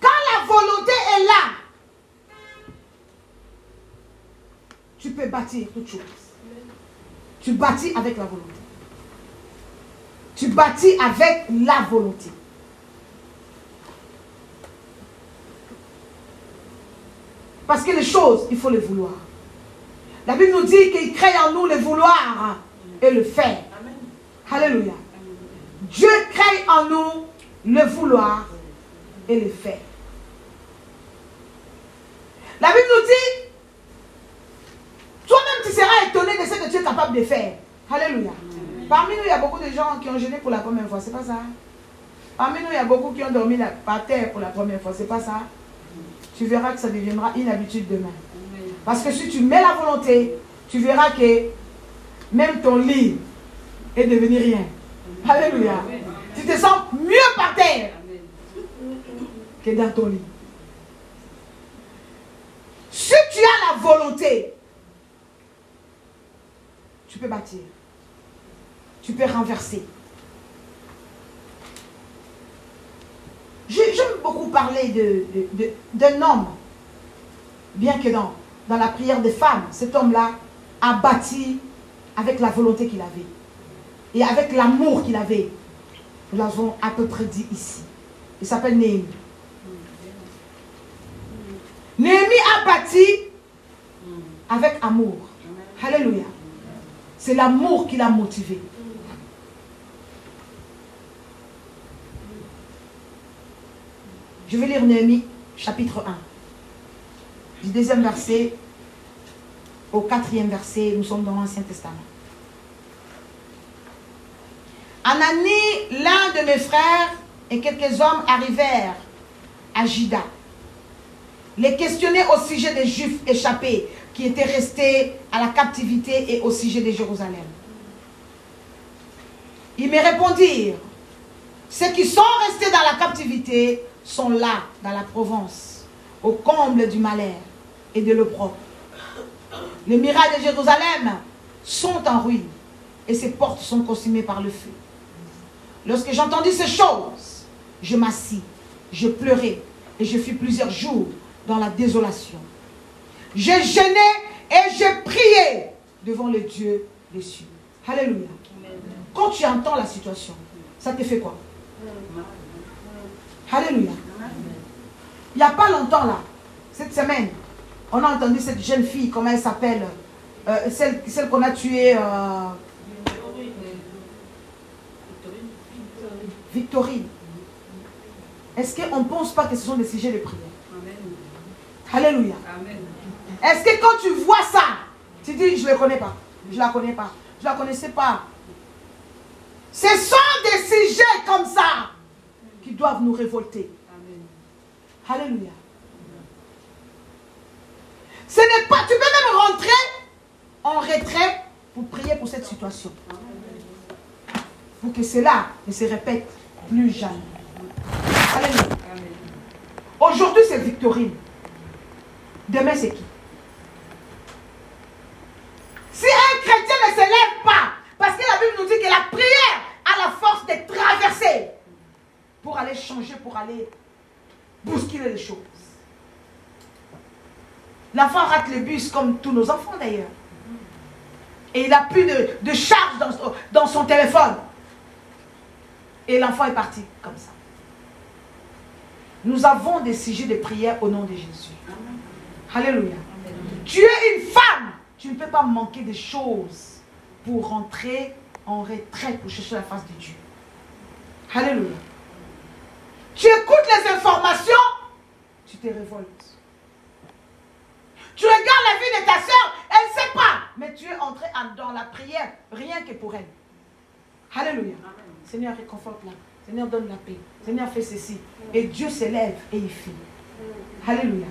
Quand la volonté est là, tu peux bâtir toutes choses. Tu bâtis avec la volonté. Tu bâtis avec la volonté. Parce que les choses, il faut les vouloir. La Bible nous dit qu'il crée en nous le vouloir et le faire. Alléluia. Dieu crée en nous le vouloir et le faire. La Bible nous dit, toi-même tu seras étonné de ce que tu es capable de faire. Alléluia. Parmi nous, il y a beaucoup de gens qui ont gêné pour la première fois, c'est pas ça? Parmi nous, il y a beaucoup qui ont dormi par terre pour la première fois, c'est pas ça? Tu verras que ça deviendra une habitude demain. Parce que si tu mets la volonté, tu verras que même ton lit est devenu rien. Alléluia. Tu te sens mieux par terre que dans ton lit. Si tu as la volonté, tu peux bâtir. Tu peux renverser. J'aime beaucoup parler d'un homme, bien que dans, dans la prière des femmes, cet homme-là a bâti avec la volonté qu'il avait et avec l'amour qu'il avait. Nous l'avons à peu près dit ici. Il s'appelle Néhémie. Néhémie a bâti avec amour. Alléluia. C'est l'amour qui l'a motivé. Je vais lire Néhémie chapitre 1. du deuxième verset au quatrième verset. Nous sommes dans l'Ancien Testament. Anani, l'un de mes frères, et quelques hommes arrivèrent à Jida. Les questionner au sujet des Juifs échappés qui étaient restés à la captivité et au sujet de Jérusalem. Ils me répondirent, ceux qui sont restés dans la captivité sont là, dans la Provence, au comble du malheur et de l'opprobre. Les murailles de Jérusalem sont en ruine et ses portes sont consumées par le feu. Lorsque j'entendis ces choses, je m'assis, je pleurais et je fus plusieurs jours dans la désolation. J'ai gêné et j'ai prié devant le Dieu des cieux. Alléluia. Quand tu entends la situation, ça te fait quoi? Alléluia. Il n'y a pas longtemps là, cette semaine, on a entendu cette jeune fille, comment elle s'appelle euh, Celle, celle qu'on a tuée. Euh, Est-ce qu'on ne pense pas que ce sont des sujets de prière? Alléluia. Est-ce que quand tu vois ça, tu dis, je ne le connais pas, je ne la connais pas, je ne la connaissais pas. Ce sont des sujets comme ça qui doivent nous révolter. Alléluia. Ce n'est pas, tu peux même rentrer en retrait pour prier pour cette situation. Pour que cela ne se répète plus jamais. Aujourd'hui, c'est Victorine. Demain, c'est qui? Si un chrétien ne se lève pas, parce que la Bible nous dit que la prière a la force de traverser pour aller changer, pour aller bousculer les choses. L'enfant rate le bus comme tous nos enfants d'ailleurs. Et il n'a plus de, charge dans, dans son téléphone. Et l'enfant est parti comme ça. Nous avons des sujets de prière au nom de Jésus. Alléluia. Tu es une femme. Tu ne peux pas manquer de choses pour rentrer en retrait pour chercher la face de Dieu. Alléluia. Tu écoutes les informations, tu te révoltes. Tu regardes la vie de ta soeur, elle ne sait pas, mais tu es entré dans la prière, rien que pour elle. Alléluia. Seigneur, réconforte-la. Seigneur, donne la paix. Seigneur, fais ceci. Et Dieu s'élève et il fait. Alléluia.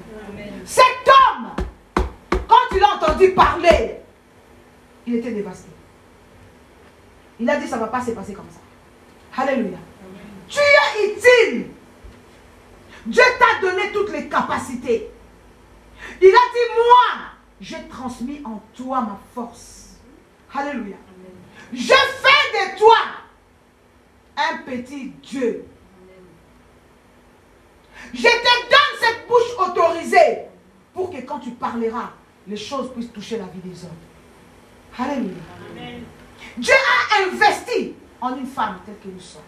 Cet homme, quand il a entendu parler, il était dévasté. Il a dit, ça ne va pas se passer comme ça. Alléluia. Tu es utile. Dieu t'a donné toutes les capacités. Il a dit, moi, j'ai transmis en toi ma force. Alléluia. Je fais de toi un petit Dieu. Je te donne cette bouche autorisée pour que quand tu parleras, les choses puissent toucher la vie des hommes. Alléluia. Dieu a investi en une femme telle que nous sommes.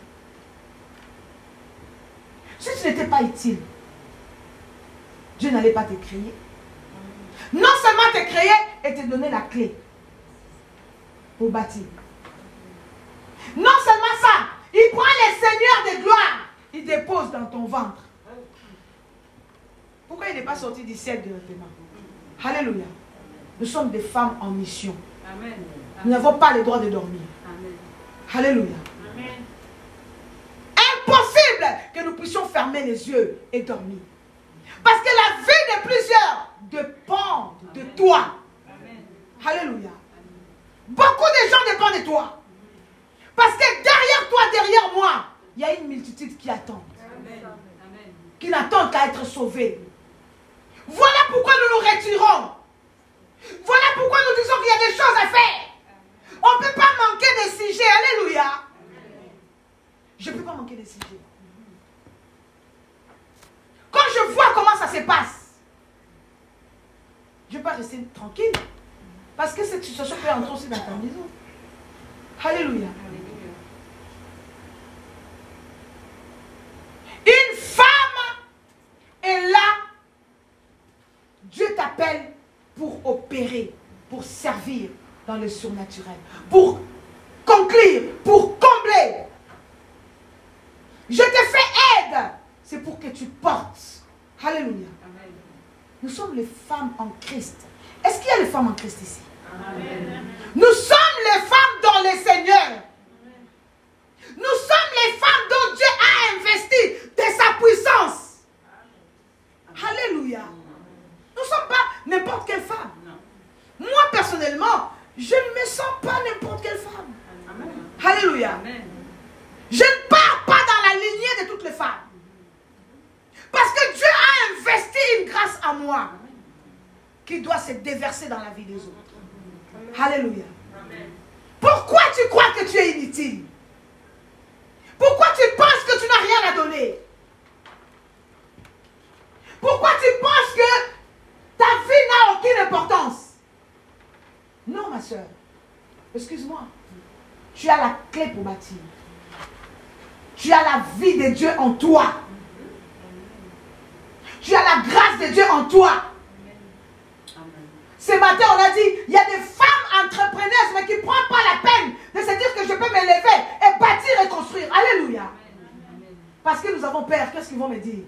Si tu n'étais pas utile, Dieu n'allait pas te créer. Non seulement te créer et te donner la clé pour bâtir. Non seulement ça, il prend les seigneurs de gloire, il dépose dans ton ventre. Pourquoi il n'est pas sorti du ciel directement Alléluia. Nous sommes des femmes en mission. Nous n'avons pas le droit de dormir. Alléluia. Impossible que nous puissions fermer les yeux et dormir. Parce que la vie de plusieurs dépend de toi. Alléluia. Beaucoup de gens dépendent de toi. Parce que derrière toi, derrière moi, il y a une multitude qui attend. Qui n'attend qu'à être sauvée. Voilà pourquoi nous nous retirons. Voilà pourquoi nous disons qu'il y a des choses à faire. On ne peut pas manquer de sujets. Alléluia. Je ne peux pas manquer de sujets. Quand je vois comment ça se passe, je ne vais pas rester tranquille. Parce que cette situation peut entrer aussi dans ta maison. Alléluia. Une femme est là. Dieu t'appelle pour opérer, pour servir dans le surnaturel, pour conclure, pour combler. Je te fais aide. C'est pour que tu portes. Alléluia. Nous sommes les femmes en Christ. Est-ce qu'il y a les femmes en Christ ici? Nous sommes les femmes dans les seigneurs. Nous sommes les femmes dont Dieu a investi de sa puissance. Alléluia. Nous ne sommes pas n'importe quelle femme. Moi, personnellement, je ne me sens pas n'importe quelle femme. Alléluia. Je ne pars pas dans la lignée de toutes les femmes. Parce que Dieu a investi une grâce en moi qui doit se déverser dans la vie des autres. Alléluia. Pourquoi tu crois que tu es inutile? Pourquoi tu penses que tu n'as rien à donner? Pourquoi tu penses que ta vie n'a aucune importance Non, ma soeur. Excuse-moi. Tu as la clé pour bâtir. Tu as la vie de Dieu en toi. Tu as la grâce de Dieu en toi. Ce matin, on a dit, il y a des femmes entrepreneuses, mais qui ne prennent pas la peine de se dire que je peux m'élever et bâtir et construire. Alléluia. Parce que nous avons peur. Qu'est-ce qu'ils vont me dire?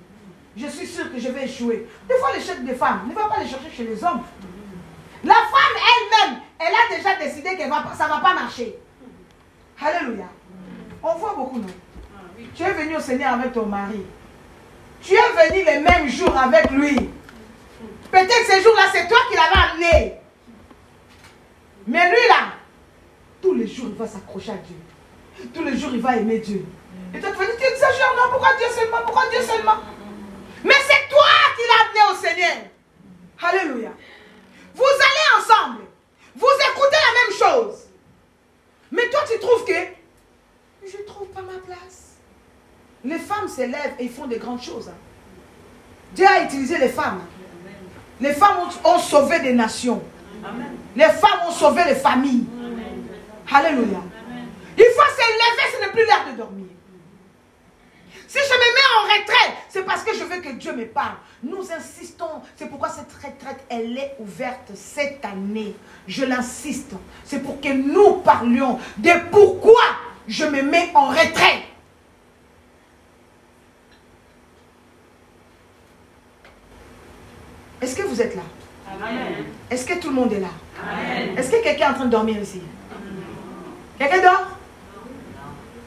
Je suis sûr que je vais échouer. Des fois, l'échec des femmes, ne va pas les chercher chez les hommes. La femme elle-même, elle a déjà décidé que ça ne va pas marcher. Alléluia. On voit beaucoup, non? Tu es venu au Seigneur avec ton mari. Tu es venu le même jour avec lui. Peut-être ce jour-là, c'est toi qui l'avais amené. Mais lui, là, tous les jours, il va s'accrocher à Dieu. Tous les jours, il va aimer Dieu. Et toi, tu vas dire, tu exagères, non? Pourquoi Dieu seulement? Pourquoi Dieu seulement? Mais c'est toi qui l'as amené au Seigneur. Alléluia. Vous allez ensemble. Vous écoutez la même chose. Mais toi, tu trouves que je ne trouve pas ma place. Les femmes s'élèvent et font des grandes choses. Hein. Dieu a utilisé les femmes. Les femmes ont, sauvé des nations. Les femmes ont sauvé les familles. Alléluia. Il faut s'élever, ce n'est plus l'heure de dormir. Si je me mets en retrait, c'est parce que je veux que Dieu me parle. Nous insistons. C'est pourquoi cette retraite, elle est ouverte cette année. Je l'insiste. C'est pour que nous parlions de pourquoi je me mets en retrait. Est-ce que vous êtes là? Est-ce que tout le monde est là? Est-ce que quelqu'un est en train de dormir ici? Quelqu'un dort?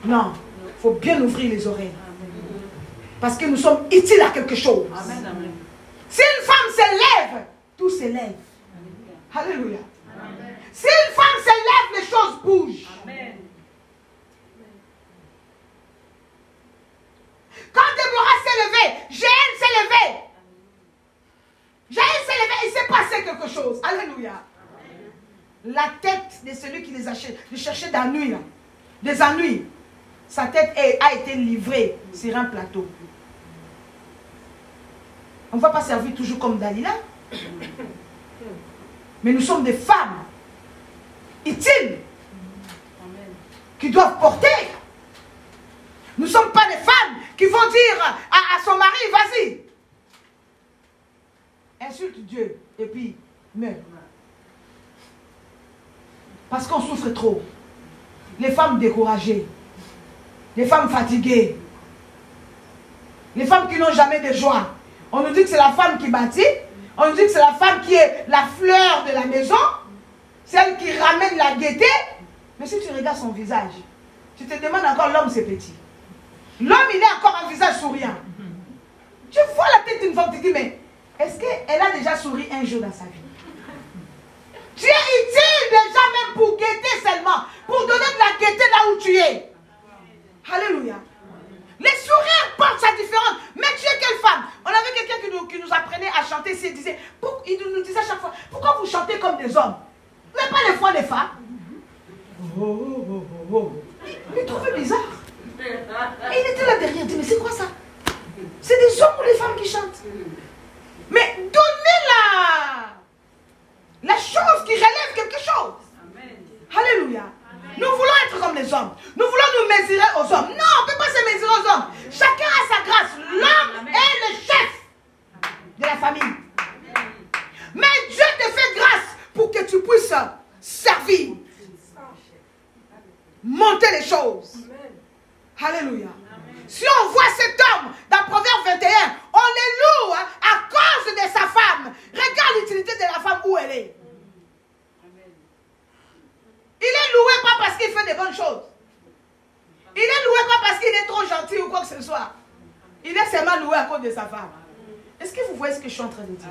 Non. Il faut bien ouvrir les oreilles. Parce que nous sommes utiles à quelque chose. Si une femme s'élève, tout s'élève. Alléluia. Si une femme s'élève, les choses bougent. Quand Déborah s'est levée, Jéhel s'est levé. Jéhel s'est levé, il s'est passé quelque chose. Alléluia. La tête de celui qui les a cherchés d'ennui, des ennuis, sa tête a été livrée sur un plateau. On ne va pas servir toujours comme Dalila. Mais nous sommes des femmes utiles qui doivent porter. Nous ne sommes pas des femmes qui vont dire à, son mari, vas-y. Insulte Dieu et puis meurs. Parce qu'on souffre trop. Les femmes découragées. Les femmes fatiguées. Les femmes qui n'ont jamais de joie. On nous dit que c'est la femme qui bâtit. On nous dit que c'est la femme qui est la fleur de la maison. Celle qui ramène la gaieté. Mais si tu regardes son visage, tu te demandes encore l'homme c'est petit. L'homme il est encore un visage souriant. Tu vois la tête d'une femme, tu te dis mais est-ce qu'elle a déjà souri un jour dans sa vie? Tu es utile déjà même pour guetter seulement, pour donner de la gaieté là où tu es. Alléluia. Les sourires portent sa différence. Mais tu es quelle femme On avait quelqu'un qui nous, qui nous, apprenait à chanter. Il, disait, il nous disait à chaque fois, pourquoi vous chantez comme des hommes? Vous n'avez pas les fois des femmes? Oh, oh, oh, Il trouvait bizarre. Et il était là derrière, il dit, mais c'est quoi ça? C'est des hommes ou des femmes qui chantent? Mais donnez la, la chose qui relève quelque chose. Alléluia. Nous voulons être comme les hommes. Nous voulons nous mesurer aux hommes. Non, on ne peut pas se mesurer aux hommes. Chacun a sa grâce. L'homme est le chef de la famille. Mais Dieu te fait grâce pour que tu puisses servir. Monter les choses. Alléluia. Si on voit cet homme dans Proverbe 21, on les loue hein, à cause de sa femme. Regarde l'utilité de la femme où elle est. Il est loué pas parce qu'il fait des bonnes choses. Il est loué pas parce qu'il est trop gentil ou quoi que ce soit. Il est seulement loué à cause de sa femme. Est-ce que vous voyez ce que je suis en train de dire?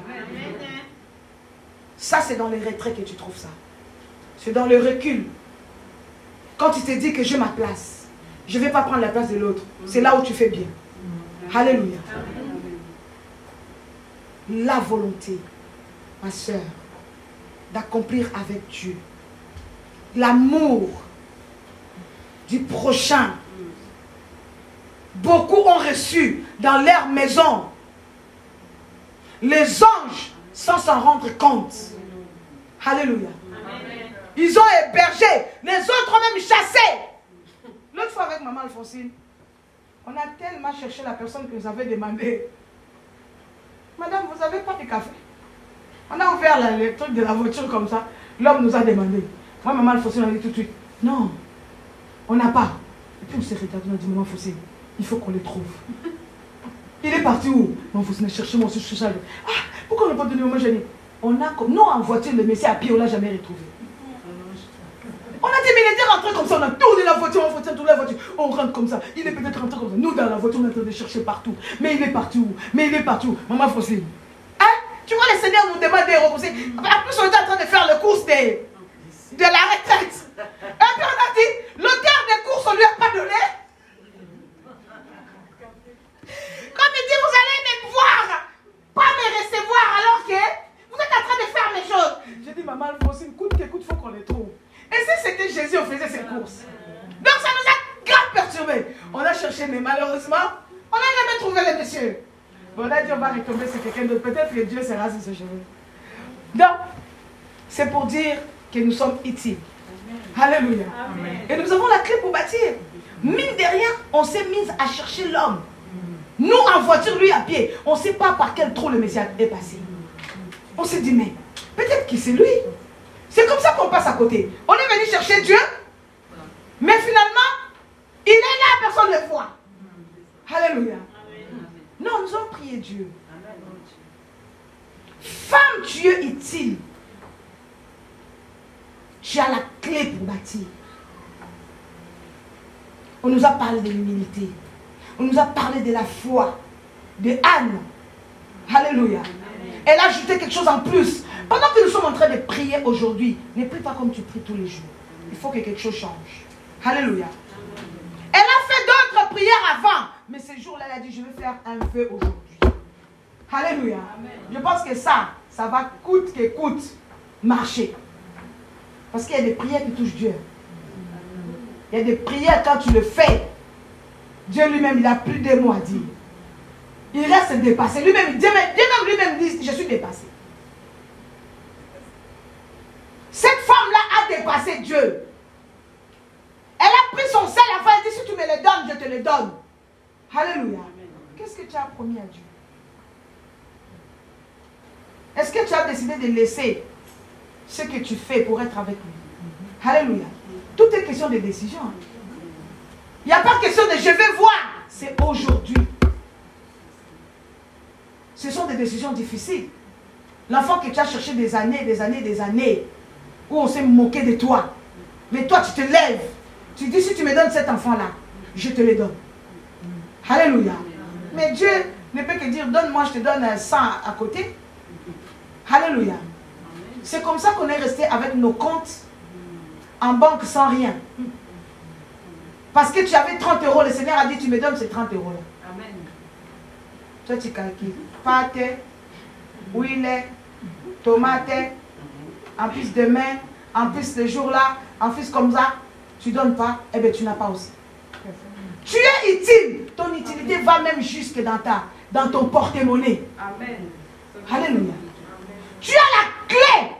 Ça, c'est dans les retraits que tu trouves ça. C'est dans le recul. Quand tu te dis que j'ai ma place, je ne vais pas prendre la place de l'autre. C'est là où tu fais bien. Alléluia. La volonté, ma soeur, d'accomplir avec Dieu l'amour du prochain. Beaucoup ont reçu dans leur maison les anges sans s'en rendre compte. Alléluia. Ils ont hébergé, les autres ont même chassé. L'autre fois avec maman Alphonsine, on a tellement cherché la personne que nous avait demandé. Madame, vous n'avez pas de café? On a ouvert la, le truc de la voiture comme ça. L'homme nous a demandé. Maman Alphonsine, on a dit tout de suite, non, on n'a pas. Et puis on s'est retardé, on a dit, maman Alphonsine, il faut qu'on les trouve. Il est parti où Maman Alphonsine, cherchez moi aussi, je Ah, pourquoi on n'a pas donné au moins On a comme, non en voiture, le messie à pied, on ne l'a jamais retrouvé. On a dit, mais il était rentré comme ça, on a tourné la voiture, on a tourné la voiture, on rentre comme ça. Il est peut-être rentré comme ça. Nous, dans la voiture, on est en train de chercher partout. Mais il est parti où Mais il est parti où Maman Alphonsine. Hein Tu vois, le Seigneur nous demande de repousser. En plus, on est en train de faire le course des de la retraite. Et puis on a dit, l'auteur des courses, on ne lui a pas donné. Comme il dit, vous allez me voir, pas me recevoir alors que vous êtes en train de faire mes choses. J'ai dit, maman, une coûte que coûte, faut qu'on les trouve. Et si c'était Jésus, on faisait ses courses. Donc ça nous a grave perturbés. On a cherché, mais malheureusement, on n'a jamais trouvé le monsieur. Bon, on a dit, on va retomber sur quelqu'un d'autre. Peut-être que Dieu sera sur ce chemin. Donc, c'est pour dire que nous sommes utiles. Alléluia. Et nous avons la clé pour bâtir. Mine de rien, on s'est mis à chercher l'homme. Nous en voiture, lui à pied. On ne sait pas par quel trou le Messie est passé. On s'est dit, mais peut-être que c'est lui. C'est comme ça qu'on passe à côté. On est venu chercher Dieu, mais finalement, il est là, personne ne le voit. Alléluia. Non, nous avons prié Dieu. Femme, Dieu utile tu as la clé pour bâtir. On nous a parlé de l'humilité. On nous a parlé de la foi. De Anne. Alléluia. Elle a ajouté quelque chose en plus. Pendant que nous sommes en train de prier aujourd'hui, ne prie pas comme tu pries tous les jours. Il faut que quelque chose change. Alléluia. Elle a fait d'autres prières avant. Mais ce jour-là, elle a dit, je vais faire un feu aujourd'hui. Alléluia. Je pense que ça, ça va coûte que coûte marcher. Parce qu'il y a des prières qui touchent Dieu. Il y a des prières quand tu le fais. Dieu lui-même, il a plus de mots à dire. Il reste dépassé. Lui-même, Dieu même lui-même dit, je suis dépassé. Cette femme-là a dépassé Dieu. Elle a pris son sel, enfin, elle dit, si tu me le donnes, je te le donne. Alléluia. Qu'est-ce que tu as promis à Dieu? Est-ce que tu as décidé de laisser ce que tu fais pour être avec lui. Alléluia. Tout est question de décision. Il n'y a pas question de je vais voir. C'est aujourd'hui. Ce sont des décisions difficiles. L'enfant que tu as cherché des années, des années, des années, où on s'est moqué de toi. Mais toi, tu te lèves. Tu dis, si tu me donnes cet enfant-là, je te le donne. Alléluia. Mais Dieu ne peut que dire, donne-moi, je te donne un sang à côté. Alléluia. C'est comme ça qu'on est resté avec nos comptes en banque sans rien. Parce que tu avais 30 euros, le Seigneur a dit, tu me donnes ces 30 euros-là. Amen. Toi, tu calcules. Pâte, huile, tomate, en plus demain, en plus ce jour-là, en plus comme ça, tu ne donnes pas, eh bien tu n'as pas aussi. Tu es utile. Ton utilité va même jusque dans, ta, dans ton porte-monnaie. Amen. Alléluia. Tu as la clé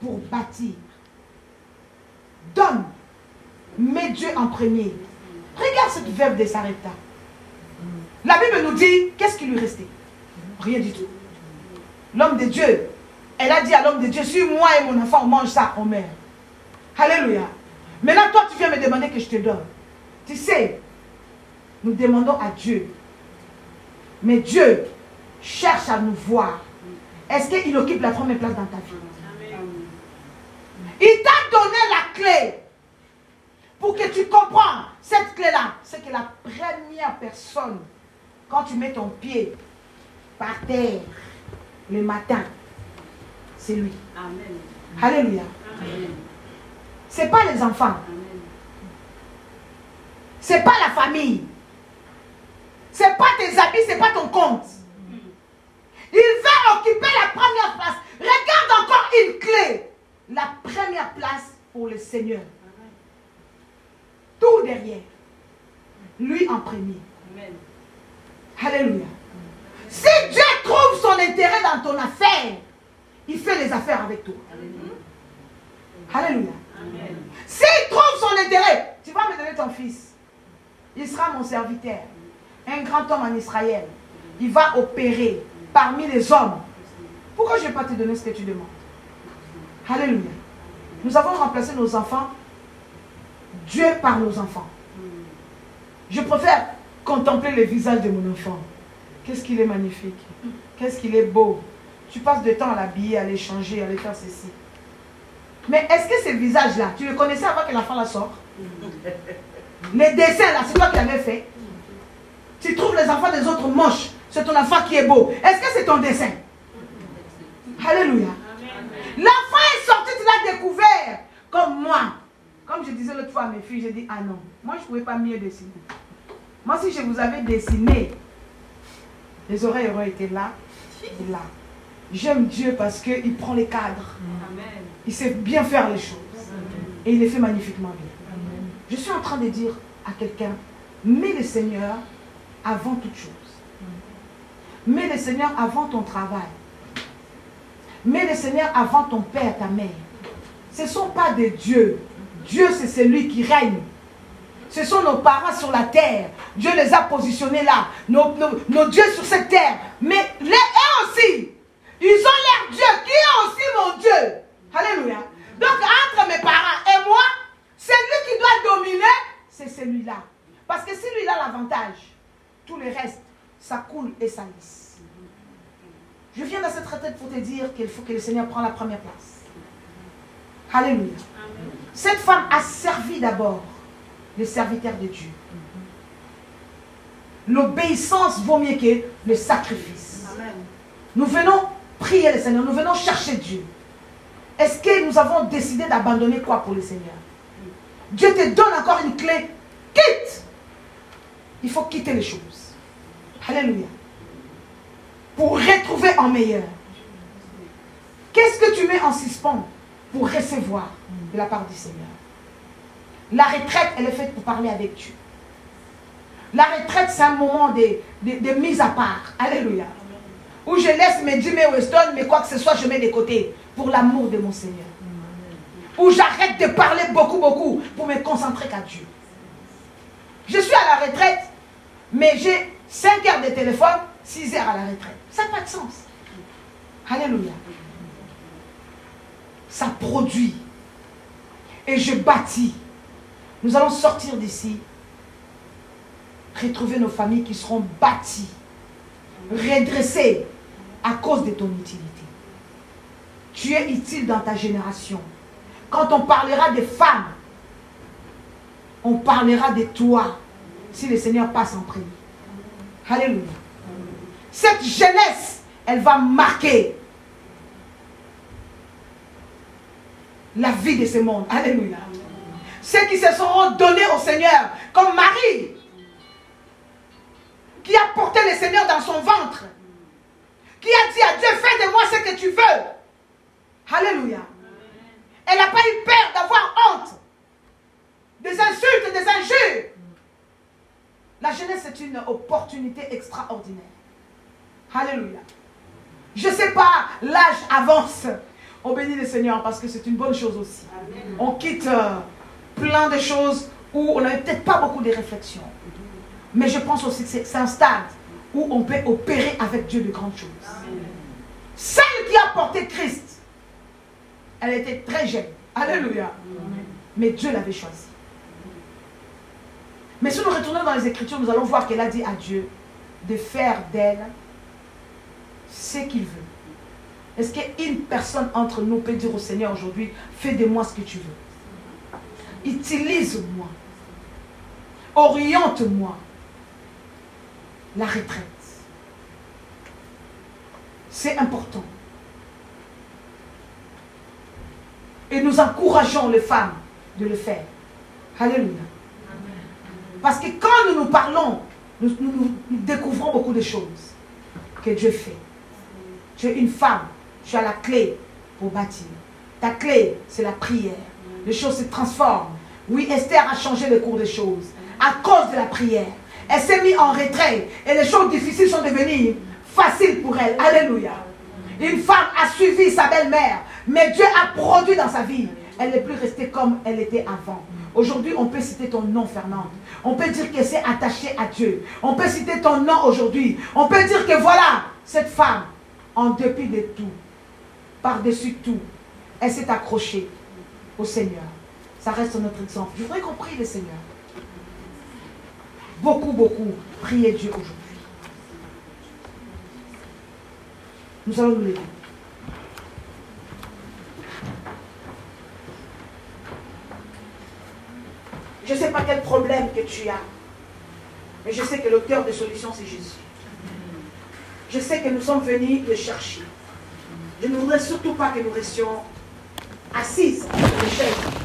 pour bâtir. Donne. Mets Dieu en premier. Regarde cette veuve de Sarepta. La Bible nous dit, qu'est-ce qui lui restait? Rien du tout. L'homme de Dieu, elle a dit à l'homme de Dieu, si moi et mon enfant on mange ça, on meurt. Alléluia. Maintenant, toi, tu viens me demander que je te donne. Tu sais, nous demandons à Dieu Mais Dieu cherche à nous voir. Est-ce qu'il occupe la première place dans ta vie? Il t'a donné la clé pour que tu comprends cette clé-là. C'est que la première personne, quand tu mets ton pied par terre le matin, c'est lui. Amen. Alléluia. Ce n'est pas les enfants. Ce n'est pas la famille. Ce n'est pas tes habits, ce n'est pas ton compte. Il va occuper la première place. Regarde encore une clé. La première place pour le Seigneur. Tout derrière. Lui en premier. Alléluia. Si Dieu trouve son intérêt dans ton affaire, il fait les affaires avec toi. Alléluia. S'il trouve son intérêt, tu vas me donner ton fils. Il sera mon serviteur. Un grand homme en Israël. Il va opérer parmi les hommes. Pourquoi je ne vais pas te donner ce que tu demandes? Alléluia. Nous avons remplacé nos enfants, Dieu par nos enfants. Je préfère contempler le visage de mon enfant. Qu'est-ce qu'il est magnifique. Qu'est-ce qu'il est beau. Tu passes de temps à l'habiller, à l'échanger, à aller faire ceci. Mais est-ce que ce visage-là, tu le connaissais avant que l'enfant la sorte? (laughs) Les dessins là, c'est toi qui l'avais fait. Tu trouves les enfants des autres moches. C'est ton enfant qui est beau. Est-ce que c'est ton dessin? Alléluia. L'enfant est sorti, tu l'as découvert. Comme moi. Comme je disais l'autre fois à mes filles, j'ai dit, ah non, moi je ne pouvais pas mieux dessiner. Moi si je vous avais dessiné, les oreilles auraient été là et là. J'aime Dieu parce qu'il prend les cadres. Il sait bien faire les choses. Et il les fait magnifiquement bien. Je suis en train de dire à quelqu'un, mets le Seigneur avant toute chose. Mets le Seigneur avant ton travail. Mets le Seigneur avant ton père, ta mère. Ce ne sont pas des dieux. Dieu, c'est celui qui règne. Ce sont nos parents sur la terre. Dieu les a positionnés là. Nos, dieux sur cette terre. Mais les, eux aussi, ils ont l'air Dieu, qui est aussi mon Dieu. Alléluia. Donc, entre mes parents et moi, celui qui doit dominer, c'est celui-là. Parce que si lui a l'avantage, tout le reste, ça coule et ça lisse. Je viens dans cette retraite pour te dire qu'il faut que le Seigneur prenne la première place. Alléluia. Cette femme a servi d'abord les serviteurs de Dieu. L'obéissance vaut mieux que le sacrifice. Nous venons prier le Seigneur, nous venons chercher Dieu. Est-ce que nous avons décidé d'abandonner quoi pour le Seigneur? Dieu te donne encore une clé. Quitte. Il faut quitter les choses. Alléluia. Pour retrouver en meilleur. Qu'est-ce que tu mets en suspens pour recevoir de la part du Seigneur? La retraite, elle est faite pour parler avec Dieu. La retraite, c'est un moment de, mise à part. Alléluia. Où je laisse mes 10 Weston, mais quoi que ce soit, je mets de côté pour l'amour de mon Seigneur. Où j'arrête de parler beaucoup, beaucoup pour me concentrer qu'à Dieu. Je suis à la retraite, mais j'ai 5 heures de téléphone, 6 heures à la retraite. Ça n'a pas de sens. Alléluia. Ça produit. Et je bâtis. Nous allons sortir d'ici, retrouver nos familles qui seront bâties, redressées à cause de ton utilité. Tu es utile dans ta génération. Quand on parlera des femmes, on parlera de toi si le Seigneur passe en prière. Alléluia. Cette jeunesse, elle va marquer la vie de ce monde. Alléluia. Ceux qui se seront donnés au Seigneur, comme Marie, qui a porté le Seigneur dans son ventre, qui a dit à Dieu, fais de moi ce que tu veux. Alléluia. Elle n'a pas eu peur d'avoir honte des insultes, des injures. La jeunesse est une opportunité extraordinaire. Alléluia. Je ne sais pas, l'âge avance. On bénit le Seigneur parce que c'est une bonne chose aussi. On quitte euh, plein de choses où on n'avait peut-être pas beaucoup de réflexions. Mais je pense aussi que c'est un stade où on peut opérer avec Dieu de grandes choses. Celle qui a porté Christ, elle était très jeune. Alléluia. Mais Dieu l'avait choisi. Mais si nous retournons dans les Écritures, nous allons voir qu'elle a dit à Dieu, de faire d'elle ce qu'il veut. Est-ce qu'une personne entre nous peut dire au Seigneur aujourd'hui, fais de moi ce que tu veux? Utilise-moi. Oriente-moi. La retraite. C'est important. Et nous encourageons les femmes de le faire. Alléluia. Parce que quand nous nous parlons, nous, nous découvrons beaucoup de choses que Dieu fait. Tu es une femme tu as la clé pour bâtir. Ta clé, c'est la prière. Les choses se transforment. Oui, Esther a changé le cours des choses à cause de la prière. Elle s'est mise en retrait et les choses difficiles sont devenues faciles pour elle. Alléluia. Une femme a suivi sa belle-mère, mais Dieu a produit dans sa vie. Elle n'est plus restée comme elle était avant. Aujourd'hui, on peut citer ton nom, Fernande. On peut dire qu'elle s'est attachée à Dieu. On peut citer ton nom aujourd'hui. On peut dire que voilà, cette femme, en dépit de tout, par-dessus tout, elle s'est accrochée au Seigneur. Ça reste notre exemple. Je voudrais qu'on prie le Seigneur. Beaucoup, beaucoup. Priez Dieu aujourd'hui. Nous allons nous lever. Je ne sais pas quel problème que tu as, mais je sais que le cœur de solution, c'est Jésus. Je sais que nous sommes venus le chercher. Je ne voudrais surtout pas que nous restions assises sur les chaises